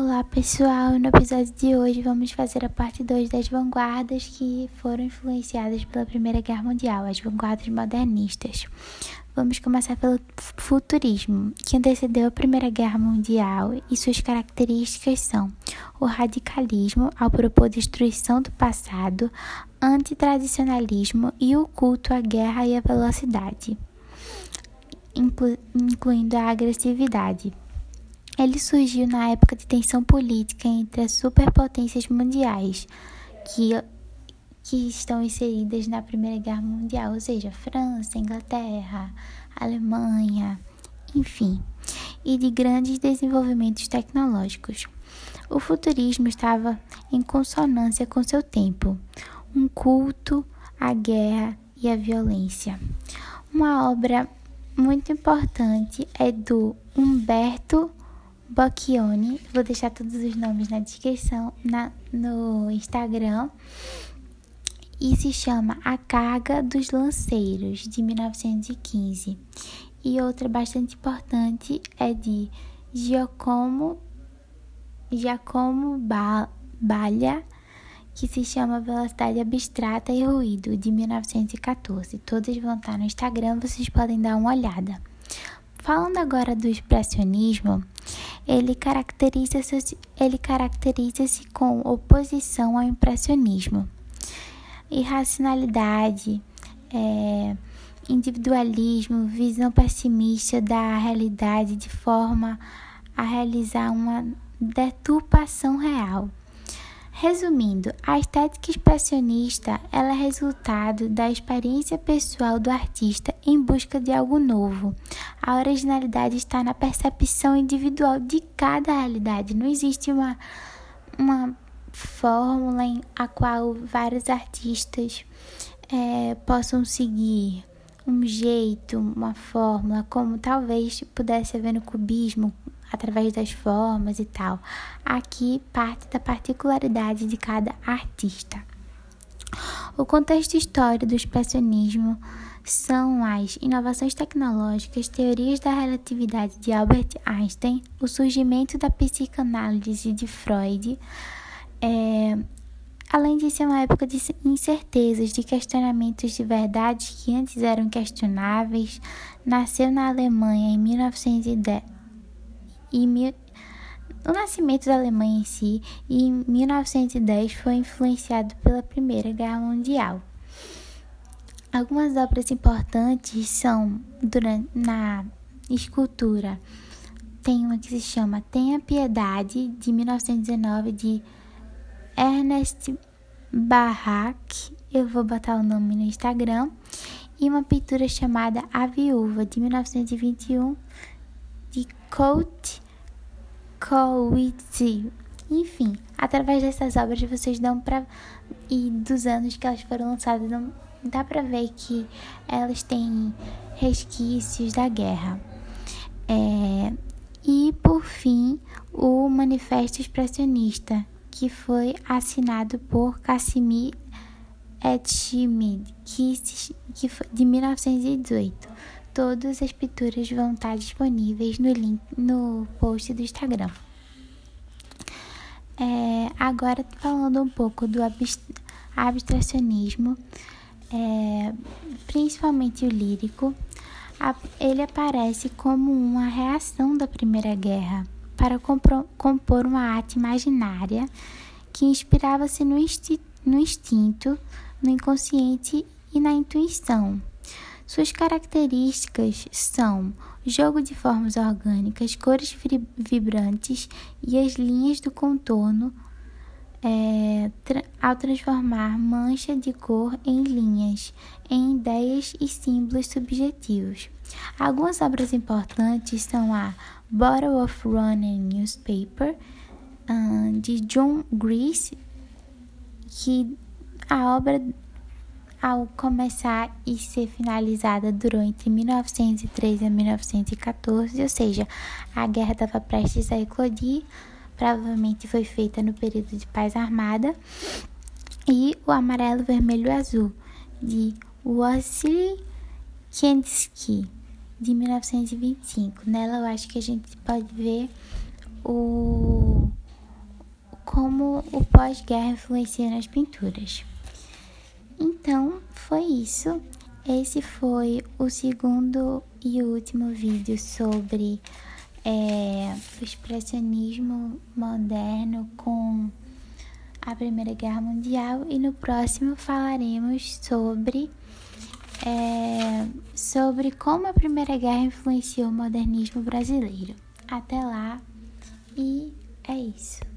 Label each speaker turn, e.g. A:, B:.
A: Olá pessoal, no episódio de hoje vamos fazer a parte 2 das vanguardas que foram influenciadas pela Primeira Guerra Mundial, as vanguardas modernistas. Vamos começar pelo futurismo, que antecedeu a Primeira Guerra Mundial e suas características são o radicalismo ao propor destruição do passado, antitradicionalismo e o culto à guerra e à velocidade, inclu incluindo a agressividade. Ele surgiu na época de tensão política entre as superpotências mundiais, que, que estão inseridas na Primeira Guerra Mundial, ou seja, França, Inglaterra, Alemanha, enfim, e de grandes desenvolvimentos tecnológicos. O futurismo estava em consonância com seu tempo, um culto à guerra e à violência. Uma obra muito importante é do Humberto Bocchioni. Vou deixar todos os nomes na descrição na, no Instagram. E se chama A Carga dos Lanceiros, de 1915. E outra bastante importante é de Giacomo, Giacomo Baglia, que se chama Velocidade Abstrata e Ruído, de 1914. Todas vão estar no Instagram, vocês podem dar uma olhada. Falando agora do expressionismo, ele caracteriza-se caracteriza com oposição ao impressionismo. Irracionalidade, é, individualismo, visão pessimista da realidade de forma a realizar uma deturpação real. Resumindo, a estética expressionista ela é resultado da experiência pessoal do artista em busca de algo novo. A originalidade está na percepção individual de cada realidade. Não existe uma, uma fórmula em a qual vários artistas é, possam seguir um jeito, uma fórmula, como talvez pudesse haver no cubismo, através das formas e tal. Aqui parte da particularidade de cada artista. O contexto histórico do expressionismo são as inovações tecnológicas, teorias da relatividade de Albert Einstein, o surgimento da psicanálise de Freud, é, além de ser uma época de incertezas, de questionamentos de verdades que antes eram questionáveis, nasceu na Alemanha em 1910 e mil... o nascimento da Alemanha em si, em 1910, foi influenciado pela Primeira Guerra Mundial. Algumas obras importantes são durante, na escultura. Tem uma que se chama Tenha Piedade, de 1919, de Ernest Barrack. Eu vou botar o nome no Instagram. E uma pintura chamada A Viúva, de 1921, de Coat Cowitzio. Enfim, através dessas obras vocês dão para e dos anos que elas foram lançadas, não, dá para ver que elas têm resquícios da guerra. É, e por fim, o Manifesto Expressionista, que foi assinado por Casimir Etchemid, que, que foi de 1918. Todas as pinturas vão estar disponíveis no link no post do Instagram. É, agora falando um pouco do abstracionismo, é, principalmente o lírico, a, ele aparece como uma reação da Primeira Guerra para compor uma arte imaginária que inspirava-se no, no instinto, no inconsciente e na intuição. Suas características são jogo de formas orgânicas, cores vibrantes e as linhas do contorno é, tra ao transformar mancha de cor em linhas, em ideias e símbolos subjetivos. Algumas obras importantes são a Bottle of Running Newspaper, uh, de John Grease, que a obra ao começar e ser finalizada durou entre 1913 e 1914, ou seja, a guerra estava prestes a eclodir, provavelmente foi feita no período de paz armada, e o amarelo, vermelho e azul, de Wassily Kensky, de 1925. Nela eu acho que a gente pode ver o como o pós-guerra influencia nas pinturas. Então, foi isso. Esse foi o segundo e último vídeo sobre é, o expressionismo moderno com a Primeira Guerra Mundial e no próximo falaremos sobre é, sobre como a Primeira Guerra influenciou o modernismo brasileiro. Até lá e é isso.